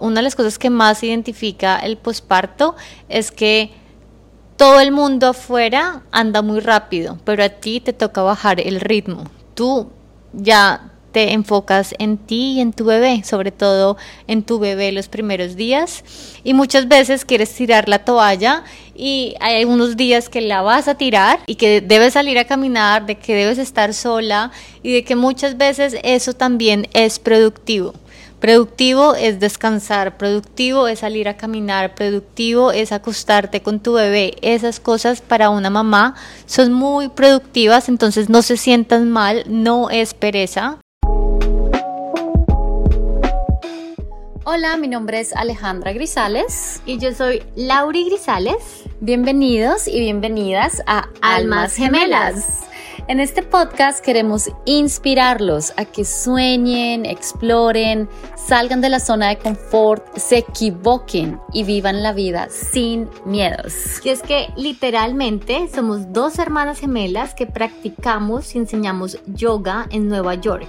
una de las cosas que más identifica el posparto es que todo el mundo afuera anda muy rápido, pero a ti te toca bajar el ritmo. Tú ya te enfocas en ti y en tu bebé, sobre todo en tu bebé los primeros días. Y muchas veces quieres tirar la toalla y hay algunos días que la vas a tirar y que debes salir a caminar, de que debes estar sola y de que muchas veces eso también es productivo. Productivo es descansar, productivo es salir a caminar, productivo es acostarte con tu bebé. Esas cosas para una mamá son muy productivas, entonces no se sientan mal, no es pereza. Hola, mi nombre es Alejandra Grisales y yo soy Lauri Grisales. Bienvenidos y bienvenidas a Almas Gemelas. En este podcast queremos inspirarlos a que sueñen, exploren, salgan de la zona de confort, se equivoquen y vivan la vida sin miedos. Y es que literalmente somos dos hermanas gemelas que practicamos y enseñamos yoga en Nueva York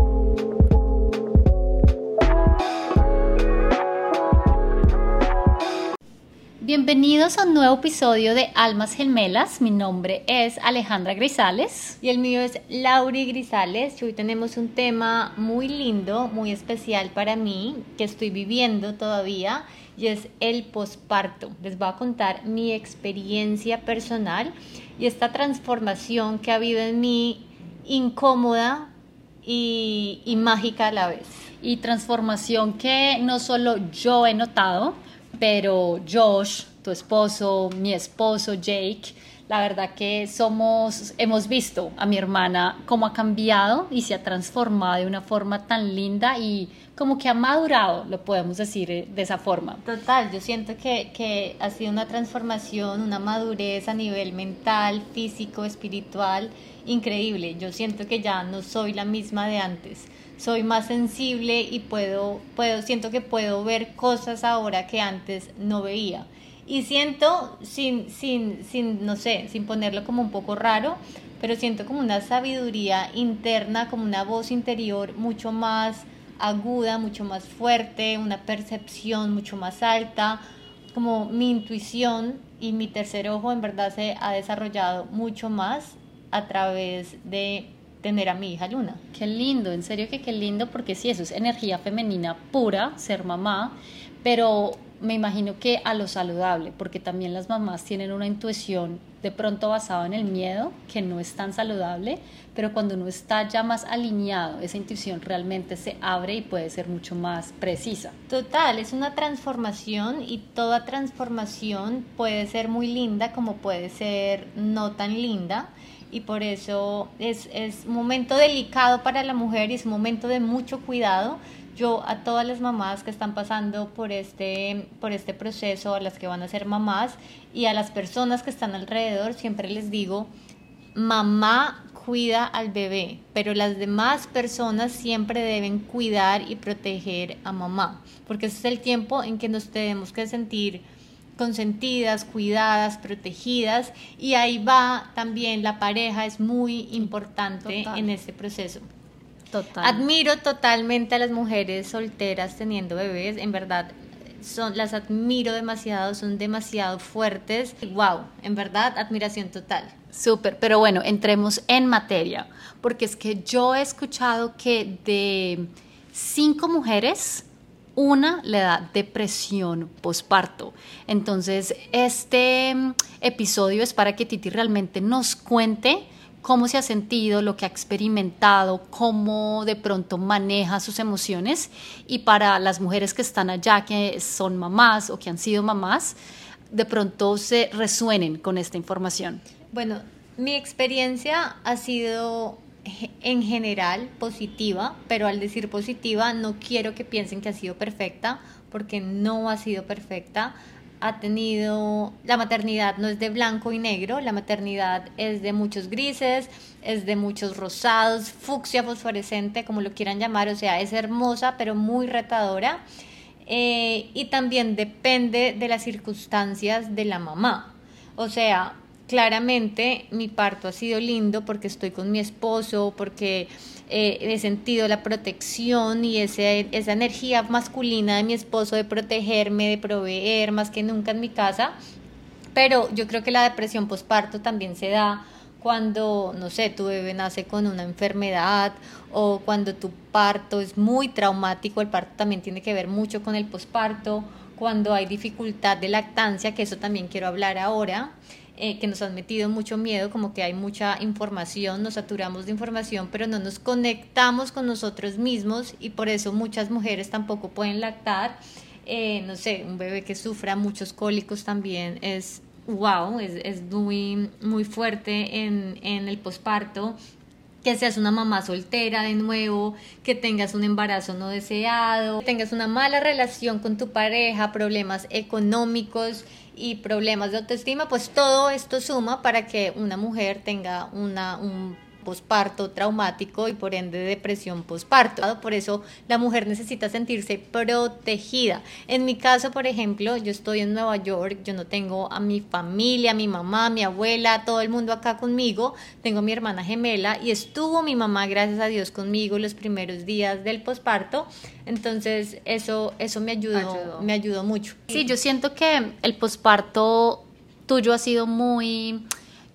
Bienvenidos a un nuevo episodio de Almas Gemelas. Mi nombre es Alejandra Grisales. Y el mío es Lauri Grisales. Y hoy tenemos un tema muy lindo, muy especial para mí, que estoy viviendo todavía, y es el posparto. Les voy a contar mi experiencia personal y esta transformación que ha habido en mí incómoda y, y mágica a la vez. Y transformación que no solo yo he notado, pero Josh, tu esposo, mi esposo Jake, la verdad que somos, hemos visto a mi hermana cómo ha cambiado y se ha transformado de una forma tan linda y como que ha madurado, lo podemos decir eh, de esa forma. Total, yo siento que, que ha sido una transformación, una madurez a nivel mental, físico, espiritual, increíble. Yo siento que ya no soy la misma de antes soy más sensible y puedo, puedo, siento que puedo ver cosas ahora que antes no veía. Y siento, sin, sin, sin, no sé, sin ponerlo como un poco raro, pero siento como una sabiduría interna, como una voz interior mucho más aguda, mucho más fuerte, una percepción mucho más alta, como mi intuición y mi tercer ojo en verdad se ha desarrollado mucho más a través de tener a mi hija Luna. Qué lindo, en serio que qué lindo, porque sí, eso es energía femenina pura, ser mamá, pero me imagino que a lo saludable, porque también las mamás tienen una intuición de pronto basada en el miedo, que no es tan saludable, pero cuando uno está ya más alineado, esa intuición realmente se abre y puede ser mucho más precisa. Total, es una transformación y toda transformación puede ser muy linda como puede ser no tan linda y por eso es, es momento delicado para la mujer y es un momento de mucho cuidado. Yo a todas las mamás que están pasando por este, por este proceso, a las que van a ser mamás y a las personas que están alrededor, siempre les digo, mamá cuida al bebé, pero las demás personas siempre deben cuidar y proteger a mamá, porque ese es el tiempo en que nos tenemos que sentir consentidas, cuidadas, protegidas y ahí va también la pareja es muy importante en este proceso. Total. Admiro totalmente a las mujeres solteras teniendo bebés, en verdad son, las admiro demasiado, son demasiado fuertes. Wow, en verdad, admiración total. Súper, pero bueno, entremos en materia, porque es que yo he escuchado que de cinco mujeres, una le da depresión posparto. Entonces, este mm, episodio es para que Titi realmente nos cuente cómo se ha sentido, lo que ha experimentado, cómo de pronto maneja sus emociones y para las mujeres que están allá, que son mamás o que han sido mamás, de pronto se resuenen con esta información. Bueno, mi experiencia ha sido en general positiva, pero al decir positiva no quiero que piensen que ha sido perfecta, porque no ha sido perfecta. ha tenido, la maternidad no es de blanco y negro, la maternidad es de muchos grises, es de muchos rosados, fucsia fosforescente, como lo quieran llamar, o sea, es hermosa pero muy retadora. Eh, y también depende de las circunstancias de la mamá. O sea, claramente mi parto ha sido lindo porque estoy con mi esposo, porque eh, he sentido la protección y ese, esa energía masculina de mi esposo de protegerme, de proveer más que nunca en mi casa. Pero yo creo que la depresión postparto también se da cuando, no sé, tu bebé nace con una enfermedad o cuando tu parto es muy traumático, el parto también tiene que ver mucho con el posparto, cuando hay dificultad de lactancia, que eso también quiero hablar ahora. Eh, que nos han metido mucho miedo, como que hay mucha información, nos saturamos de información, pero no nos conectamos con nosotros mismos y por eso muchas mujeres tampoco pueden lactar. Eh, no sé, un bebé que sufra muchos cólicos también es wow, es, es muy, muy fuerte en, en el posparto que seas una mamá soltera de nuevo, que tengas un embarazo no deseado, tengas una mala relación con tu pareja, problemas económicos, y problemas de autoestima, pues todo esto suma para que una mujer tenga una, un posparto traumático y por ende depresión posparto. Por eso la mujer necesita sentirse protegida. En mi caso, por ejemplo, yo estoy en Nueva York, yo no tengo a mi familia, a mi mamá, a mi abuela, todo el mundo acá conmigo, tengo a mi hermana gemela y estuvo mi mamá, gracias a Dios, conmigo los primeros días del posparto. Entonces, eso, eso me ayudó, me ayudó mucho. Sí, yo siento que el posparto tuyo ha sido muy,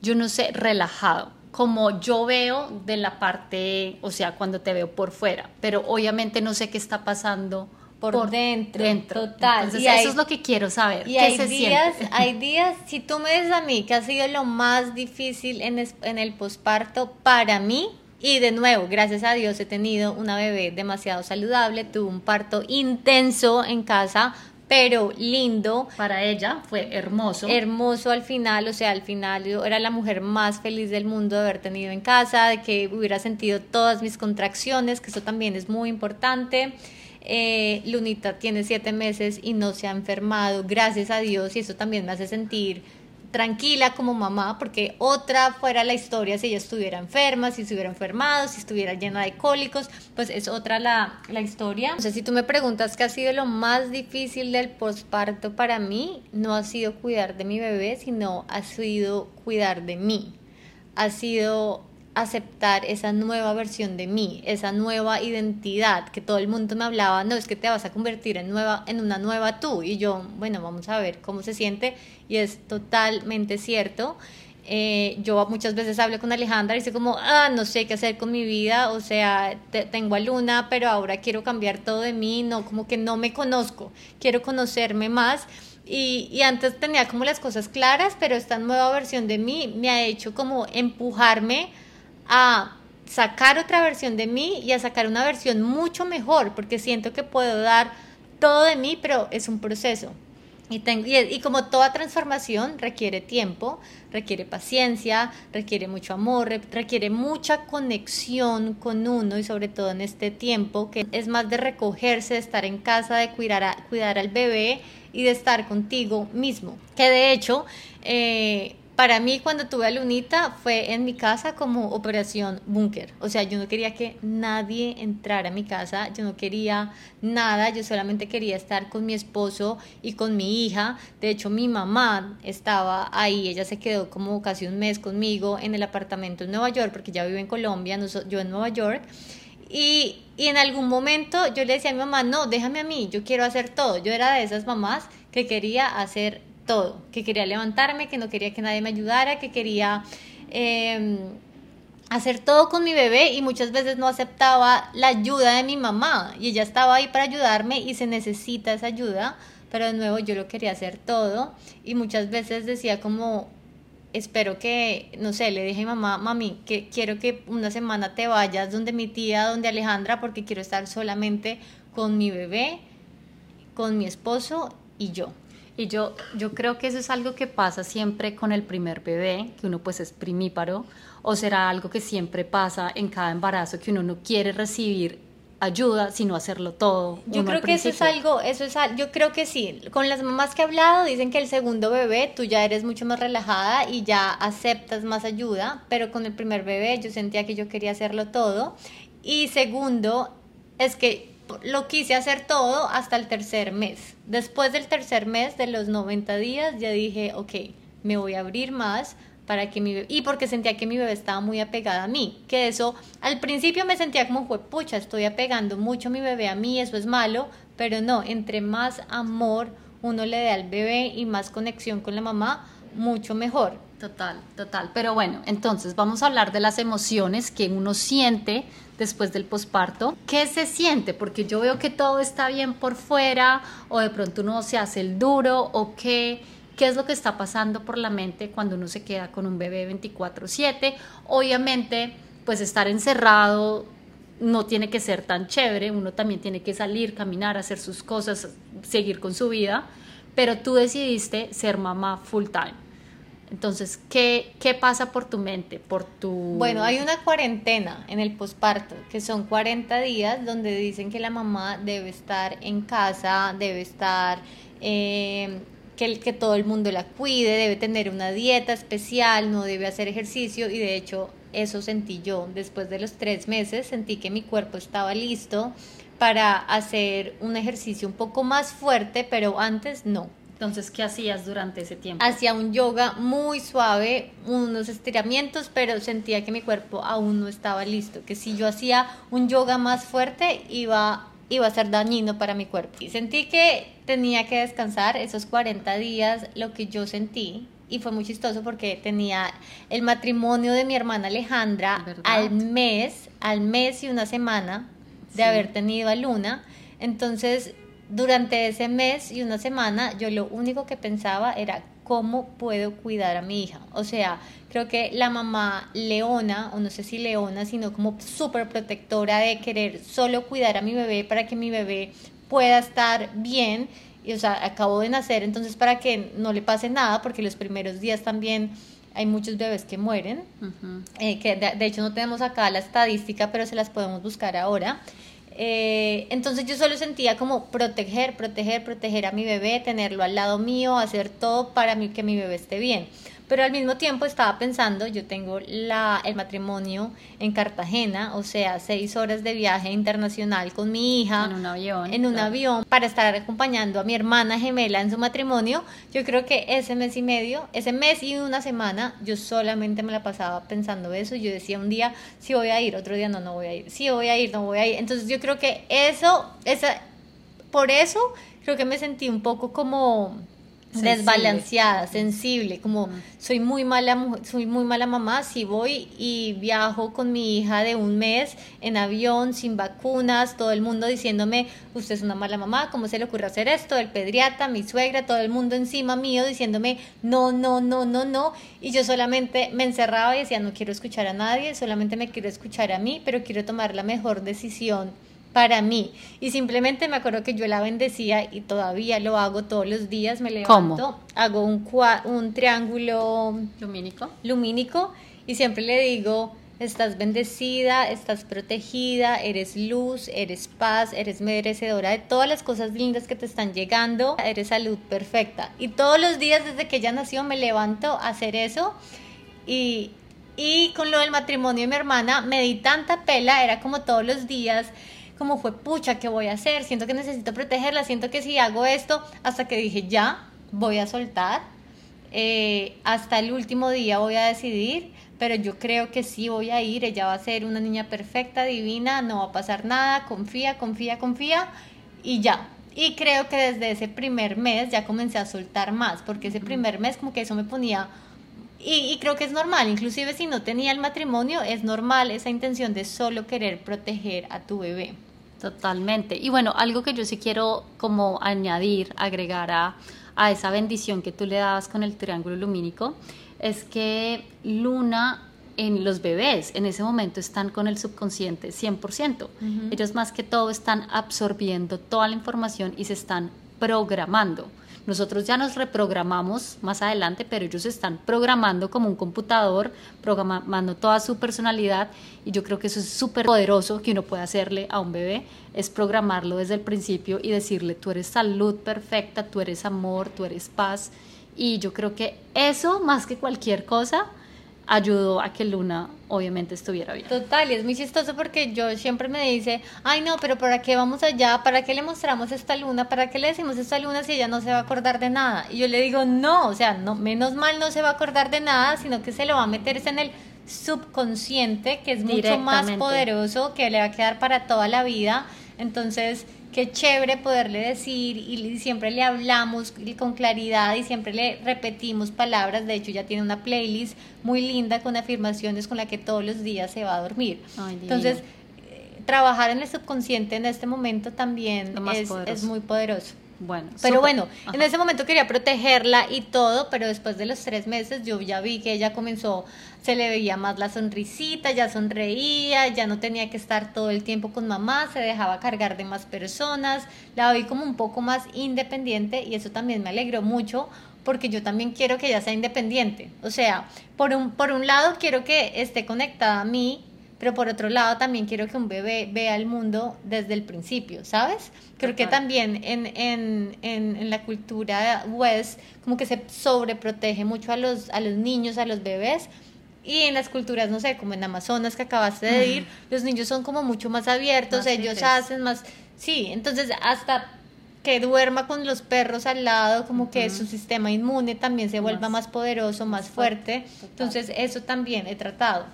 yo no sé, relajado como yo veo de la parte, o sea, cuando te veo por fuera, pero obviamente no sé qué está pasando por, dentro, Total. Entonces, y eso es lo que quiero saber. Y ¿Qué hay días, hay días, si tú me dices a mí que ha sido lo más difícil en, en el posparto para mí, y de nuevo, gracias a Dios he tenido una bebé demasiado saludable, tuve un parto intenso en casa, pero lindo. Para ella fue hermoso. Hermoso al final, o sea, al final yo era la mujer más feliz del mundo de haber tenido en casa, de que hubiera sentido todas mis contracciones, que eso también es muy importante. Eh, Lunita tiene siete meses y no se ha enfermado, gracias a Dios, y eso también me hace sentir tranquila como mamá, porque otra fuera la historia si ella estuviera enferma, si estuviera enfermado, si estuviera llena de cólicos, pues es otra la, la historia. O sea, si tú me preguntas qué ha sido lo más difícil del posparto para mí, no ha sido cuidar de mi bebé, sino ha sido cuidar de mí. Ha sido aceptar esa nueva versión de mí, esa nueva identidad que todo el mundo me hablaba, no es que te vas a convertir en nueva en una nueva tú y yo, bueno, vamos a ver cómo se siente y es totalmente cierto. Eh, yo muchas veces hablo con Alejandra y dice como, ah, no sé qué hacer con mi vida, o sea, tengo a Luna, pero ahora quiero cambiar todo de mí, no, como que no me conozco, quiero conocerme más. Y, y, antes tenía como las cosas claras, pero esta nueva versión de mí me ha hecho como empujarme a sacar otra versión de mí y a sacar una versión mucho mejor, porque siento que puedo dar todo de mí, pero es un proceso. Y, tengo, y, como toda transformación requiere tiempo, requiere paciencia, requiere mucho amor, requiere mucha conexión con uno y sobre todo en este tiempo que es más de recogerse, de estar en casa, de cuidar, a, cuidar al bebé y de estar contigo mismo. Que de hecho, eh, para mí cuando tuve a Lunita fue en mi casa como operación búnker. O sea, yo no quería que nadie entrara a mi casa, yo no quería nada, yo solamente quería estar con mi esposo y con mi hija. De hecho, mi mamá estaba ahí, ella se quedó como casi un mes conmigo en el apartamento en Nueva York, porque ya vivo en Colombia, yo en Nueva York. Y, y en algún momento yo le decía a mi mamá, no, déjame a mí, yo quiero hacer todo. Yo era de esas mamás que quería hacer todo, que quería levantarme, que no quería que nadie me ayudara, que quería em, hacer todo con mi bebé y muchas veces no aceptaba la ayuda de mi mamá. Y ella estaba ahí para ayudarme y se necesita esa ayuda, pero de nuevo yo lo quería hacer todo. Y muchas veces decía como espero que, no sé, le dije a mi mamá, mami, que quiero que una semana te vayas donde mi tía, donde Alejandra, porque quiero estar solamente con mi bebé, con mi esposo y yo. Y yo, yo creo que eso es algo que pasa siempre con el primer bebé, que uno pues es primíparo, o será algo que siempre pasa en cada embarazo, que uno no quiere recibir ayuda, sino hacerlo todo. Yo creo que eso es algo, eso es yo creo que sí. Con las mamás que he hablado dicen que el segundo bebé tú ya eres mucho más relajada y ya aceptas más ayuda, pero con el primer bebé yo sentía que yo quería hacerlo todo. Y segundo, es que lo quise hacer todo hasta el tercer mes. Después del tercer mes, de los 90 días, ya dije, ok, me voy a abrir más para que mi bebé, y porque sentía que mi bebé estaba muy apegada a mí, que eso al principio me sentía como fue pucha, estoy apegando mucho a mi bebé a mí, eso es malo, pero no, entre más amor uno le dé al bebé y más conexión con la mamá, mucho mejor. Total, total. Pero bueno, entonces vamos a hablar de las emociones que uno siente después del posparto. ¿Qué se siente? Porque yo veo que todo está bien por fuera o de pronto uno se hace el duro o qué qué es lo que está pasando por la mente cuando uno se queda con un bebé 24/7. Obviamente, pues estar encerrado no tiene que ser tan chévere, uno también tiene que salir, caminar, hacer sus cosas, seguir con su vida, pero tú decidiste ser mamá full time. Entonces, ¿qué, ¿qué pasa por tu mente? Por tu... Bueno, hay una cuarentena en el posparto, que son 40 días donde dicen que la mamá debe estar en casa, debe estar eh, que, que todo el mundo la cuide, debe tener una dieta especial, no debe hacer ejercicio y de hecho eso sentí yo. Después de los tres meses sentí que mi cuerpo estaba listo para hacer un ejercicio un poco más fuerte, pero antes no. Entonces, ¿qué hacías durante ese tiempo? Hacía un yoga muy suave, unos estiramientos, pero sentía que mi cuerpo aún no estaba listo, que si yo hacía un yoga más fuerte iba iba a ser dañino para mi cuerpo. Y sentí que tenía que descansar esos 40 días, lo que yo sentí. Y fue muy chistoso porque tenía el matrimonio de mi hermana Alejandra al mes, al mes y una semana de haber tenido a Luna. Entonces, durante ese mes y una semana, yo lo único que pensaba era cómo puedo cuidar a mi hija. O sea, creo que la mamá leona, o no sé si leona, sino como súper protectora de querer solo cuidar a mi bebé para que mi bebé pueda estar bien. Y, o sea, acabo de nacer, entonces para que no le pase nada, porque los primeros días también hay muchos bebés que mueren, eh, que de, de, hecho no tenemos acá la estadística, pero se las podemos buscar ahora. Eh, entonces yo solo sentía como proteger, proteger, proteger a mi bebé, tenerlo al lado mío, hacer todo para que mi bebé esté bien pero al mismo tiempo estaba pensando, yo tengo la, el matrimonio en Cartagena, o sea, seis horas de viaje internacional con mi hija. En un avión. En un avión, para estar acompañando a mi hermana gemela en su matrimonio. Yo creo que ese mes y medio, ese mes y una semana, yo solamente me la pasaba pensando eso. Yo decía un día, si voy a ir, otro día no, no voy a ir. Si voy a ir, no voy a ir. Entonces yo creo que eso, esa, por eso creo que me sentí un poco como desbalanceada, sensible, como soy muy mala soy muy mala mamá si voy y viajo con mi hija de un mes en avión sin vacunas, todo el mundo diciéndome, "Usted es una mala mamá, ¿cómo se le ocurre hacer esto?" El pediatra, mi suegra, todo el mundo encima mío diciéndome, "No, no, no, no, no." Y yo solamente me encerraba y decía, "No quiero escuchar a nadie, solamente me quiero escuchar a mí, pero quiero tomar la mejor decisión." Para mí. Y simplemente me acuerdo que yo la bendecía y todavía lo hago todos los días. Me levanto, hago un, un triángulo lumínico. lumínico y siempre le digo, estás bendecida, estás protegida, eres luz, eres paz, eres merecedora de todas las cosas lindas que te están llegando, eres salud perfecta. Y todos los días desde que ella nació me levanto a hacer eso y... Y con lo del matrimonio de mi hermana me di tanta pela, era como todos los días como fue, pucha, ¿qué voy a hacer? Siento que necesito protegerla, siento que si hago esto, hasta que dije, ya, voy a soltar, eh, hasta el último día voy a decidir, pero yo creo que sí voy a ir, ella va a ser una niña perfecta, divina, no va a pasar nada, confía, confía, confía, y ya. Y creo que desde ese primer mes ya comencé a soltar más, porque ese primer mes como que eso me ponía y, y, creo que es normal, inclusive si no tenía el matrimonio, es normal esa intención de solo querer proteger a tu bebé. Totalmente. Y bueno, algo que yo sí quiero como añadir, agregar a, a esa bendición que tú le dabas con el triángulo lumínico, es que Luna en los bebés en ese momento están con el subconsciente 100%. Ellos más que todo están absorbiendo toda la información y se están programando. Nosotros ya nos reprogramamos más adelante, pero ellos están programando como un computador, programando toda su personalidad y yo creo que eso es súper poderoso que uno puede hacerle a un bebé, es programarlo desde el principio y decirle, tú eres salud perfecta, tú eres amor, tú eres paz. Y yo creo que eso, más que cualquier cosa, ayudó a que Luna obviamente estuviera bien. Total, y es muy chistoso porque yo siempre me dice, ay no, pero ¿para qué vamos allá? ¿Para qué le mostramos esta luna? ¿Para qué le decimos esta luna si ella no se va a acordar de nada? Y yo le digo, no, o sea, no, menos mal no se va a acordar de nada, sino que se lo va a meter en el subconsciente, que es mucho más poderoso, que le va a quedar para toda la vida. Entonces, qué chévere poderle decir y siempre le hablamos con claridad y siempre le repetimos palabras. De hecho, ya tiene una playlist muy linda con afirmaciones con la que todos los días se va a dormir. Entonces, eh, trabajar en el subconsciente en este momento también es, es muy poderoso. Bueno, pero bueno, en ese momento quería protegerla y todo, pero después de los tres meses yo ya vi que ella comenzó, se le veía más la sonrisita, ya sonreía, ya no tenía que estar todo el tiempo con mamá, se dejaba cargar de más personas, la vi como un poco más independiente y eso también me alegró mucho porque yo también quiero que ella sea independiente. O sea, por un, por un lado quiero que esté conectada a mí, pero por otro lado también quiero que un bebé vea el mundo desde el principio, ¿sabes? Creo que también en, en, en, la cultura west como que se sobreprotege mucho a los, a los niños, a los bebés, y en las culturas, no sé, como en Amazonas que acabaste de ir, los niños son como mucho más abiertos, ellos hacen más, sí, entonces hasta que duerma con los perros al lado, como que su sistema inmune también se vuelva más, poderoso, más fuerte, entonces eso también he tratado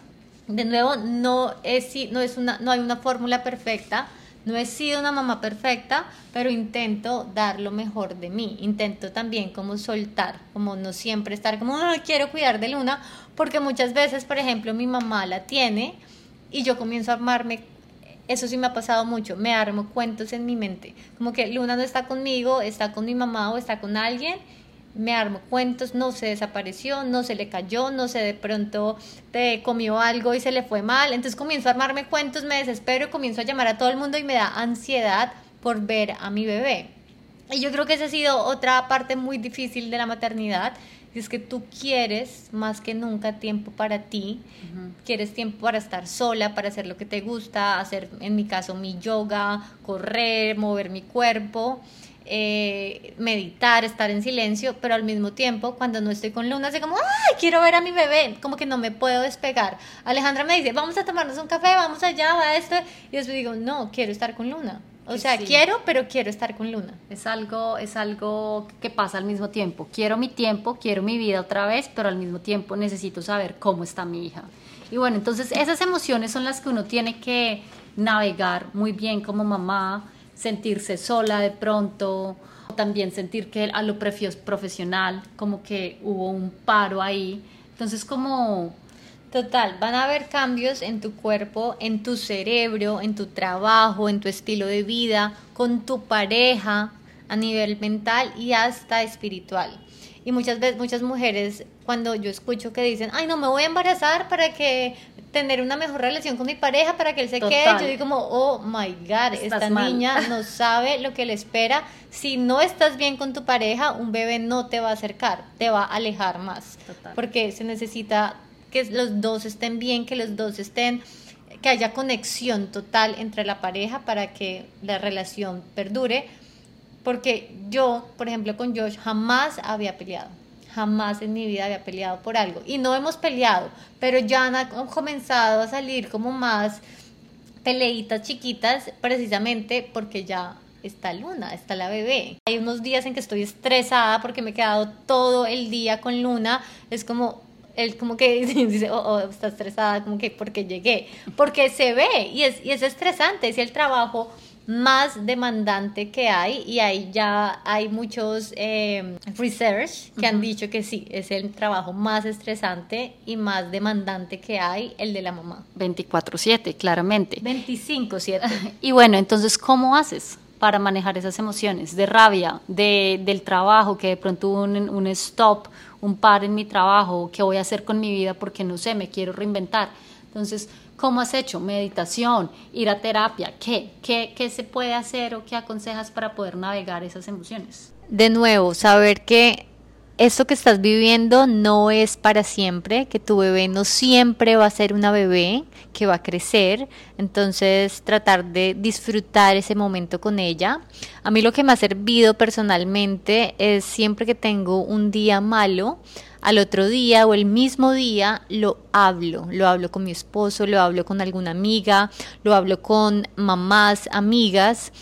de nuevo, no es, no es una, no hay una fórmula perfecta, no he sido una mamá perfecta, pero intento dar lo mejor de mí. Intento también como soltar, como no siempre estar como, quiero cuidar de Luna, porque muchas veces, por ejemplo, mi mamá la tiene y yo comienzo a armarme, eso sí me ha pasado mucho, me armo cuentos en mi mente, como que Luna no está conmigo, está con mi mamá o está con alguien me armo cuentos, no se desapareció, no se le cayó, no se de pronto te comió algo y se le fue mal. Entonces comienzo a armarme cuentos, me desespero, comienzo a llamar a todo el mundo y me da ansiedad por ver a mi bebé. Y yo creo que esa ha sido otra parte muy difícil de la maternidad, y es que tú quieres más que nunca tiempo para ti, quieres tiempo para estar sola, para hacer lo que te gusta, hacer en mi caso mi yoga, correr, mover mi cuerpo eh, meditar, estar en silencio, pero al mismo tiempo, cuando no estoy con Luna, así como, ¡ay, quiero ver a mi bebé! Como que no me puedo despegar. Alejandra me dice, vamos a tomarnos un café, vamos allá, va esto. Y después digo, no, quiero estar con Luna. O sea, quiero, pero quiero estar con Luna. Es algo, es algo que pasa al mismo tiempo. Quiero mi tiempo, quiero mi vida otra vez, pero al mismo tiempo necesito saber cómo está mi hija. Y bueno, entonces esas emociones son las que uno tiene que navegar muy bien como mamá, sentirse sola de pronto, también sentir que a lo profesional, como que hubo un paro ahí. Entonces, como... Total, van a haber cambios en tu cuerpo, en tu cerebro, en tu trabajo, en tu estilo de vida, con tu pareja, a nivel mental y hasta espiritual. Y muchas veces, muchas mujeres, cuando yo escucho que dicen, ay, no, me voy a embarazar para que tener una mejor relación con mi pareja para que él se quede. Yo digo como, oh my God, esta niña no sabe lo que le espera. Si no estás bien con tu pareja, un bebé no te va a acercar, te va a alejar más. Porque se necesita que los dos estén bien, que los dos estén, que haya conexión total entre la pareja para que la relación perdure. Porque yo, por ejemplo, con Josh jamás había peleado jamás en mi vida había peleado por algo. Y no hemos peleado, pero ya han comenzado a salir como más peleitas chiquitas precisamente porque ya está Luna, está la bebé. Hay unos días en que estoy estresada porque me he quedado todo el día con Luna. Es como, él como que dice, oh, oh, está estresada, como que porque llegué. Porque se ve y es, y es estresante, es el trabajo más demandante que hay y ahí ya hay muchos eh, research que han dicho que sí, es el trabajo más estresante y más demandante que hay, el de la mamá. 24/7, claramente. 25/7. y bueno, entonces, ¿cómo haces? para manejar esas emociones de rabia, de, del trabajo, que de pronto un, un stop, un par en mi trabajo, qué voy a hacer con mi vida porque no sé, me quiero reinventar. Entonces, ¿Cómo has hecho? Meditación, ir a terapia, ¿qué? ¿Qué, qué se puede hacer o qué aconsejas para poder navegar esas emociones? de nuevo, saber que esto que estás viviendo no es para siempre, que tu bebé no siempre va a ser una bebé, que va a crecer, entonces tratar de disfrutar ese momento con ella. A mí lo que me ha servido personalmente es siempre que tengo un día malo, al otro día o el mismo día lo hablo, lo hablo con mi esposo, lo hablo con alguna amiga, lo hablo con mamás, amigas.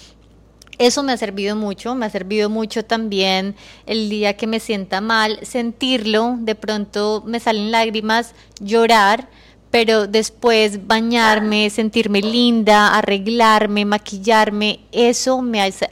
Eso me ha servido mucho, me ha servido mucho también el día que me sienta mal, sentirlo, de pronto me salen lágrimas, llorar, pero después bañarme, sentirme linda, arreglarme, maquillarme, eso me hace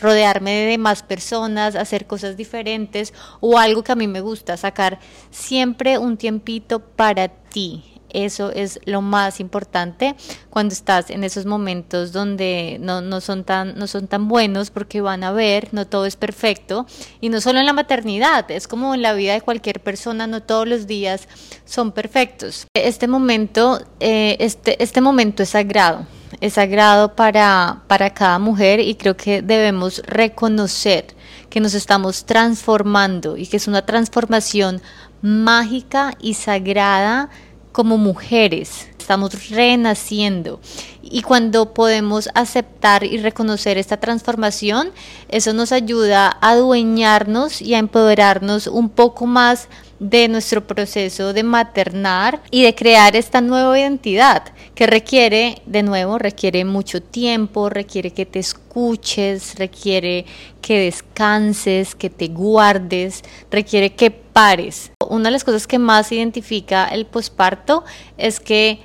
rodearme de más personas, hacer cosas diferentes o algo que a mí me gusta, sacar siempre un tiempito para ti. Eso es lo más importante cuando estás en esos momentos donde no, no, son tan, no son tan buenos porque van a ver, no todo es perfecto. Y no solo en la maternidad, es como en la vida de cualquier persona, no todos los días son perfectos. Este momento, eh, este, este momento es sagrado es sagrado para, para cada mujer y creo que debemos reconocer que nos estamos transformando y que es una transformación mágica y sagrada como mujeres, estamos renaciendo. Y cuando podemos aceptar y reconocer esta transformación, eso nos ayuda a adueñarnos y a empoderarnos un poco más de nuestro proceso de maternar y de crear esta nueva identidad que requiere, de nuevo, requiere mucho tiempo, requiere que te escuches, requiere que descanses, que te guardes, requiere que pares. Una de las cosas que más identifica el posparto es que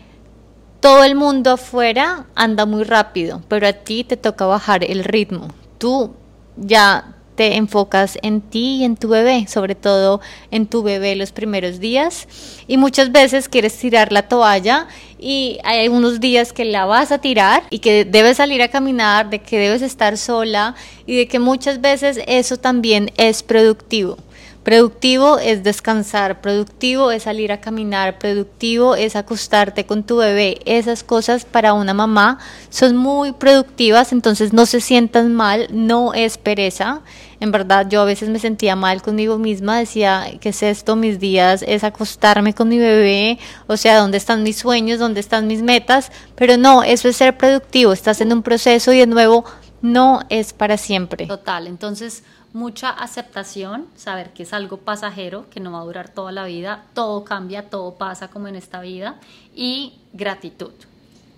todo el mundo afuera anda muy rápido, pero a ti te toca bajar el ritmo. Tú ya te enfocas en ti y en tu bebé, sobre todo en tu bebé los primeros días. Y muchas veces quieres tirar la toalla y hay algunos días que la vas a tirar y que debes salir a caminar, de que debes estar sola y de que muchas veces eso también es productivo. Productivo es descansar, productivo es salir a caminar, productivo es acostarte con tu bebé. Esas cosas para una mamá son muy productivas, entonces no se sientan mal, no es pereza. En verdad yo a veces me sentía mal conmigo misma, decía, ¿qué es esto? Mis días es acostarme con mi bebé, o sea, ¿dónde están mis sueños? ¿Dónde están mis metas? Pero no, eso es ser productivo, estás en un proceso y de nuevo no es para siempre. Total, entonces mucha aceptación, saber que es algo pasajero, que no va a durar toda la vida, todo cambia, todo pasa como en esta vida, y gratitud.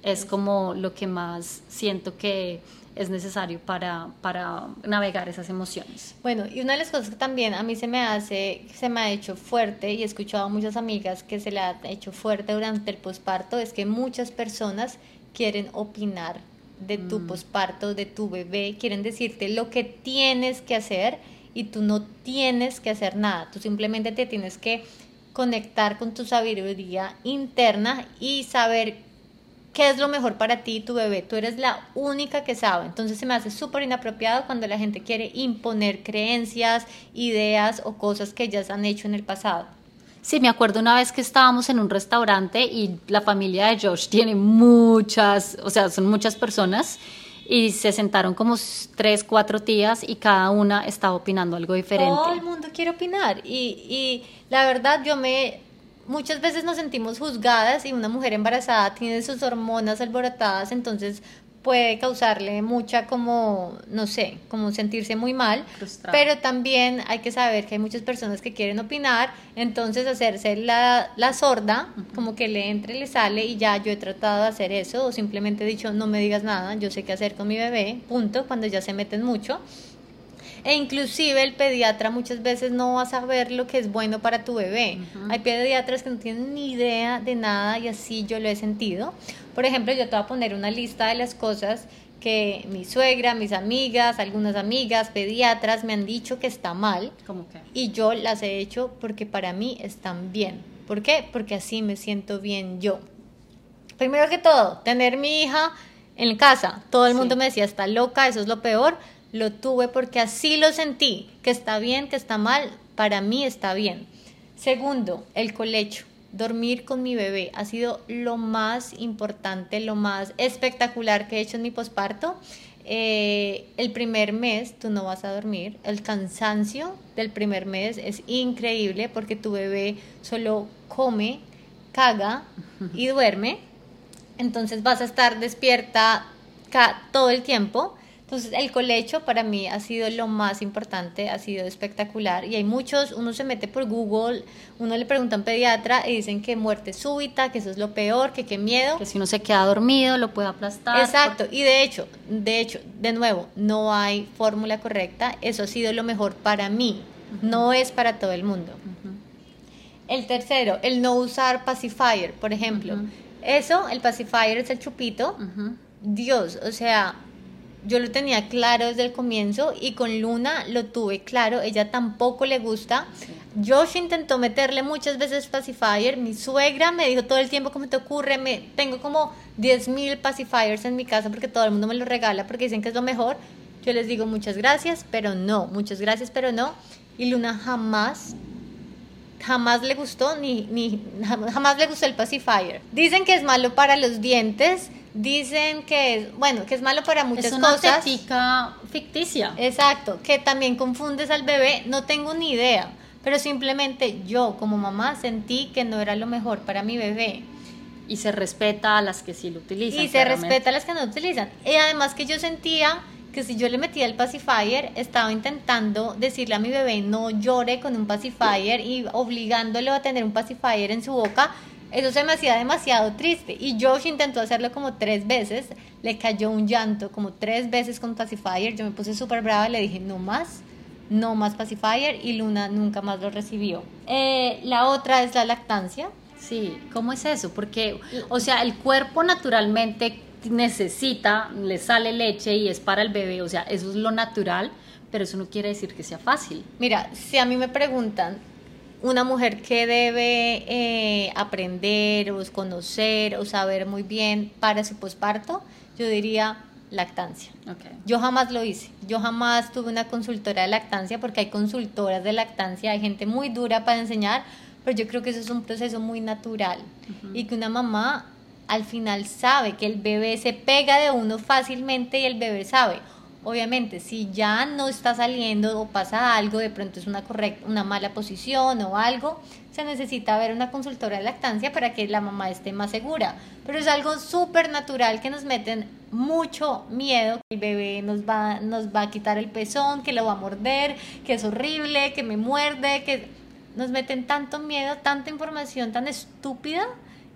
Es como lo que más siento que es necesario para, para navegar esas emociones. Bueno, y una de las cosas que también a mí se me hace, se me ha hecho fuerte, y he escuchado a muchas amigas que se le ha hecho fuerte durante el posparto, es que muchas personas quieren opinar de tu mm. posparto, de tu bebé, quieren decirte lo que tienes que hacer y tú no tienes que hacer nada, tú simplemente te tienes que conectar con tu sabiduría interna y saber qué es lo mejor para ti y tu bebé. Tú eres la única que sabe. Entonces se me hace súper inapropiado cuando la gente quiere imponer creencias, ideas o cosas que ellas han hecho en el pasado. Sí, me acuerdo una vez que estábamos en un restaurante y la familia de Josh tiene muchas, o sea, son muchas personas y se sentaron como tres, cuatro tías y cada una estaba opinando algo diferente. Todo el mundo quiere opinar y, y la verdad yo me... Muchas veces nos sentimos juzgadas y una mujer embarazada tiene sus hormonas alborotadas, entonces puede causarle mucha como, no sé, como sentirse muy mal, pero también hay que saber que hay muchas personas que quieren opinar, entonces hacerse la, la sorda, como que le entre, le sale y ya yo he tratado de hacer eso o simplemente he dicho no me digas nada, yo sé qué hacer con mi bebé, punto, cuando ya se meten mucho. E inclusive el pediatra muchas veces no va a saber lo que es bueno para tu bebé. Hay pediatras que no tienen ni idea de nada y así yo lo he sentido. Por ejemplo, yo te voy a poner una lista de las cosas que mi suegra, mis amigas, algunas amigas, pediatras me han dicho que está mal. ¿Cómo que? Y yo las he hecho porque para mí están bien. ¿Por qué? Porque así me siento bien yo. Primero que todo, tener mi hija en casa. Todo el mundo me decía, está loca, eso es lo peor lo tuve porque así lo sentí, que está bien, que está mal, para mí está bien. Segundo, el colecho. Dormir con mi bebé ha sido lo más importante, lo más espectacular que he hecho en mi posparto. eh, el primer mes tú no vas a dormir, el cansancio del primer mes es increíble porque tu bebé solo come, caga y duerme, entonces vas a estar despierta todo el tiempo entonces, el colecho para mí ha sido lo más importante, ha sido espectacular. Y hay muchos, uno se mete por Google, uno le pregunta a un pediatra y dicen que muerte súbita, que eso es lo peor, que qué miedo. Que si uno se queda dormido lo puede aplastar. Exacto, y de hecho, de hecho, de nuevo, no hay fórmula correcta, eso ha sido lo mejor para mí, no es para todo el mundo. El tercero, el no usar pacifier, por ejemplo. Eso, el pacifier es el chupito. Dios, o sea, yo lo tenía claro desde el comienzo y con Luna lo tuve claro, ella tampoco le gusta. Josh intentó meterle muchas veces pacifier, mi suegra me dijo todo el tiempo, ¿cómo te ocurre? Tengo como 10.000 pacifiers en mi casa porque todo el mundo me los regala porque dicen que es lo mejor. Yo les digo muchas gracias, pero no, muchas gracias, pero no. Y Luna jamás jamás le gustó ni, ni jamás le gustó el pacifier. Dicen que es malo para los dientes Dicen que es, bueno, que es malo para muchas es una cosas. ficticia. Exacto, que también confundes al bebé, no tengo ni idea, pero simplemente yo como mamá sentí que no era lo mejor para mi bebé. Y se respeta a las que sí lo utilizan. Y se respeta a las que no utilizan. Y además que yo sentía que si yo le metía el pacifier, estaba intentando decirle a mi bebé no llore con un pacifier y obligándolo a tener un pacifier en su boca eso se me hacía demasiado triste. Y Josh intentó hacerlo como tres veces. Le cayó un llanto como tres veces con pacifier. Yo me puse súper brava y le dije, no más, no más pacifier. Y Luna nunca más lo recibió. Eh, la otra es la lactancia. Sí, ¿cómo es eso? Porque, o sea, el cuerpo naturalmente necesita, le sale leche y es para el bebé. O sea, eso es lo natural. Pero eso no quiere decir que sea fácil. Mira, si a mí me preguntan, una mujer que debe eh, aprender o conocer o saber muy bien para su posparto, yo diría lactancia. Yo jamás lo hice. Yo jamás tuve una consultora de lactancia porque hay consultoras de lactancia, hay gente muy dura para enseñar, pero yo creo que eso es un proceso muy natural y que una mamá al final sabe que el bebé se pega de uno fácilmente y el bebé sabe Obviamente, si ya no está saliendo o pasa algo, de pronto es una correcta, una mala posición o algo, se necesita ver una consultora de lactancia para que la mamá esté más segura. Pero es algo súper natural que nos meten mucho miedo, que el bebé nos va, nos va a quitar el pezón, que lo va a morder, que es horrible, que me muerde, que nos meten tanto miedo, tanta información tan estúpida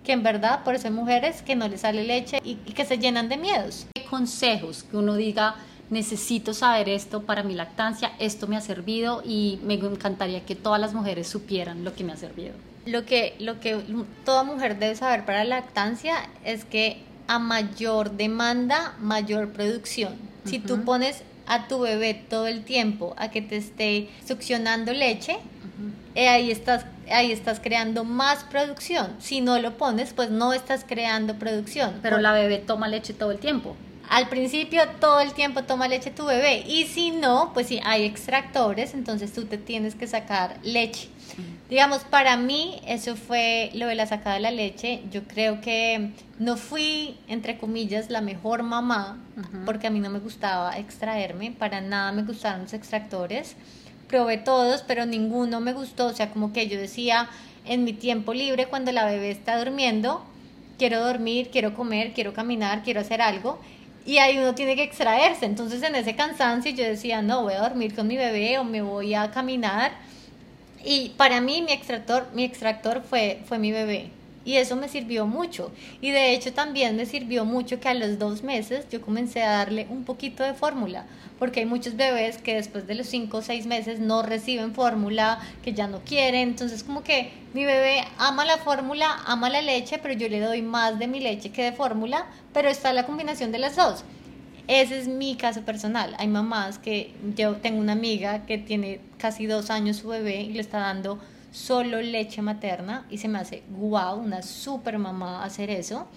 que en verdad por eso hay mujeres que no les sale leche y, y que se llenan de miedos. ¿Qué consejos que uno diga? Necesito saber esto para mi lactancia, esto me ha servido y me encantaría que todas las mujeres supieran lo que me ha servido. Lo que, lo que toda mujer debe saber para la lactancia es que a mayor demanda, mayor producción. Si tú pones a tu bebé todo el tiempo a que te esté succionando leche, eh, ahí, estás, ahí estás creando más producción. Si no lo pones, pues no estás creando producción. Pero la bebé toma leche todo el tiempo al principio todo el tiempo toma leche tu bebé y si no, pues si hay extractores, entonces tú te tienes que sacar leche. Digamos, para mí eso fue lo de la sacada de la leche. Yo creo que no fui, entre comillas, la mejor mamá, porque a mí no me gustaba extraerme, para nada me gustaron los extractores. Probé todos, pero ninguno me gustó. O sea, como que yo decía, en mi tiempo libre, cuando la bebé está durmiendo, quiero dormir, quiero comer, quiero caminar, quiero hacer algo y ahí uno tiene que extraerse. Entonces en ese cansancio yo decía, no, voy a dormir con mi bebé o me voy a caminar. Y para mí mi extractor, mi extractor fue, fue mi bebé. Y eso me sirvió mucho. Y de hecho también me sirvió mucho que a los dos meses yo comencé a darle un poquito de fórmula. Porque hay muchos bebés que después de los cinco o seis meses no reciben fórmula, que ya no quieren. Entonces como que mi bebé ama la fórmula, ama la leche, pero yo le doy más de mi leche que de fórmula. Pero está la combinación de las dos. Ese es mi caso personal. Hay mamás que yo tengo una amiga que tiene casi dos años su bebé y le está dando solo leche materna y se me hace guau, una super mamá hacer eso.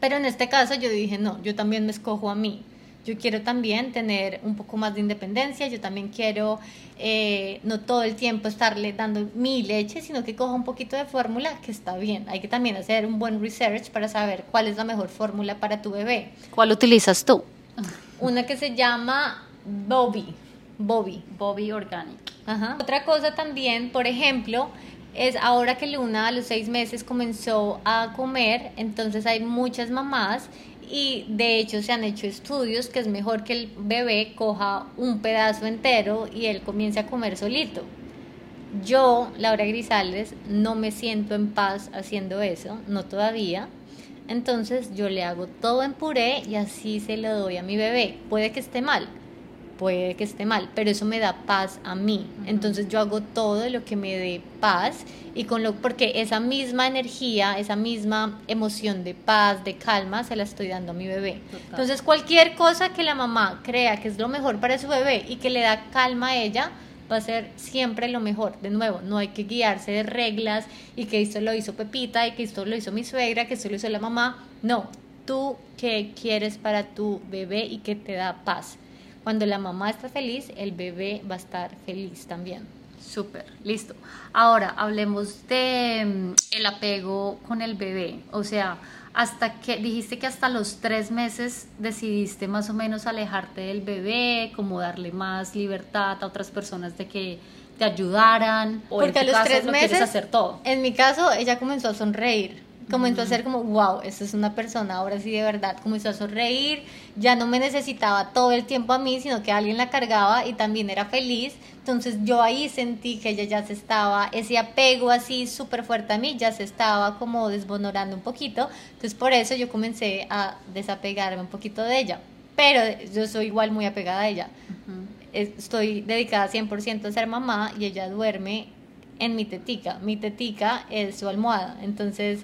Pero en este caso yo dije, no, yo también me escojo a mí. Yo quiero también tener un poco más de independencia, yo también quiero eh, no todo el tiempo estarle dando mi leche, sino que coja un poquito de fórmula, que está bien. Hay que también hacer un buen research para saber cuál es la mejor fórmula para tu bebé. ¿Cuál utilizas tú? Una que se llama Bobby. Bobby. Bobby Organic. Otra cosa también, por ejemplo, es ahora que Luna a los seis meses comenzó a comer, entonces hay muchas mamás y de hecho se han hecho estudios que es mejor que el bebé coja un pedazo entero y él comience a comer solito. Yo, Laura Grisales, no me siento en paz haciendo eso, no todavía. Entonces yo le hago todo en puré y así se lo doy a mi bebé. Puede que esté mal, puede que esté mal, pero eso me da paz a mí. Entonces yo hago todo lo que me dé paz y con lo porque esa misma energía, esa misma emoción de paz, de calma se la estoy dando a mi bebé. Entonces cualquier cosa que la mamá crea que es lo mejor para su bebé y que le da calma a ella, va a ser siempre lo mejor. De nuevo, no hay que guiarse de reglas y que esto lo hizo Pepita y que esto lo hizo mi suegra, que esto lo hizo la mamá. No, tú qué quieres para tu bebé y que te da paz. Cuando la mamá está feliz, el bebé va a estar feliz también. Súper, listo. Ahora hablemos de mm, el apego con el bebé. O sea, hasta que dijiste que hasta los tres meses decidiste más o menos alejarte del bebé, como darle más libertad a otras personas de que te ayudaran. O Porque a los tres meses hacer todo. En mi caso, ella comenzó a sonreír comenzó a ser como, wow, esta es una persona, ahora sí de verdad, comenzó a sonreír, ya no me necesitaba todo el tiempo a mí, sino que alguien la cargaba y también era feliz. Entonces yo ahí sentí que ella ya se estaba, ese apego así súper fuerte a mí, ya se estaba como desbonorando un poquito. Entonces por eso yo comencé a desapegarme un poquito de ella. Pero yo soy igual muy apegada a ella. Estoy dedicada 100% a ser mamá y ella duerme en mi tetica. Mi tetica es su almohada. Entonces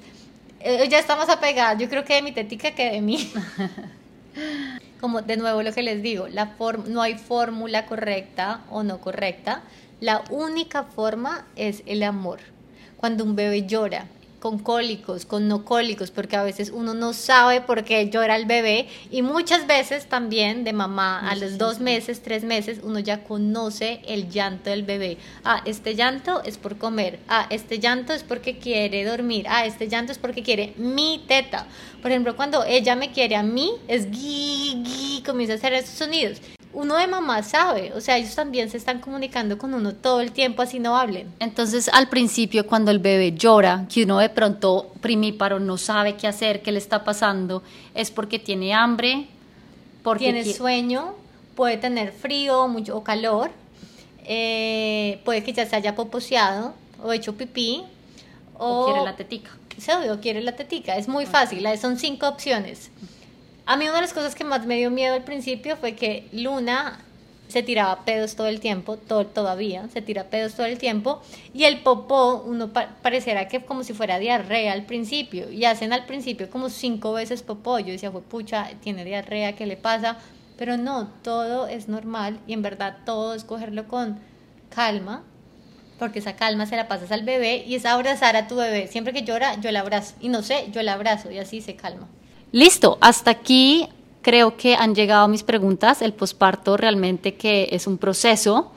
ya está más apegada, yo creo que de mi tetica que de mí. Como de nuevo lo que les digo, la no hay fórmula correcta o no correcta. La única forma es el amor. Cuando un bebé llora, con cólicos, con no cólicos, porque a veces uno no sabe por qué llora el bebé y muchas veces también de mamá a los dos meses, tres meses, uno ya conoce el llanto del bebé. Ah, este llanto es por comer, ah, este llanto es porque quiere dormir, ah, este llanto es porque quiere mi teta. Por ejemplo, cuando ella me quiere a mí, es gui, gui, comienza a hacer esos sonidos uno de mamá sabe, o sea, ellos también se están comunicando con uno todo el tiempo, así no hablen. Entonces, al principio, cuando el bebé llora, que uno de pronto primíparo no sabe qué hacer, qué le está pasando, es porque tiene hambre, porque tiene sueño, puede tener frío mucho, o calor, eh, puede que ya se haya poposeado o hecho pipí. O, quiere la tetica. Sí, o quiere la tetica, es muy fácil, son cinco opciones. A mí una de las cosas que más me dio miedo al principio fue que Luna se tiraba pedos todo el tiempo, todo, todavía se tira pedos todo el tiempo, y el popó, uno pareciera que como si fuera diarrea al principio, y hacen al principio como cinco veces popó, yo decía, fue pucha, tiene diarrea, ¿qué le pasa? Pero no, todo es normal, y en verdad todo es cogerlo con calma, porque esa calma se la pasas al bebé, y es abrazar a tu bebé, siempre que llora, yo la abrazo, y no sé, yo la abrazo, y así se calma. Listo, hasta aquí creo que han llegado mis preguntas. El posparto realmente que es un proceso.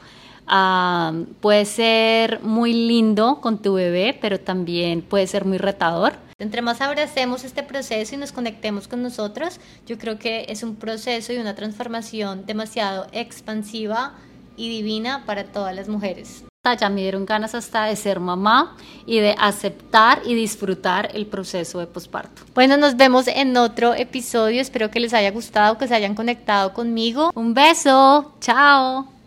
Ah, puede ser muy lindo con tu bebé, pero también puede ser muy retador. Entre más abracemos este proceso y nos conectemos con nosotros, yo creo que es un proceso y una transformación demasiado expansiva y divina para todas las mujeres ya me dieron ganas hasta de ser mamá y de aceptar y disfrutar el proceso de posparto. Bueno, nos vemos en otro episodio. Espero que les haya gustado, que se hayan conectado conmigo. Un beso. Chao.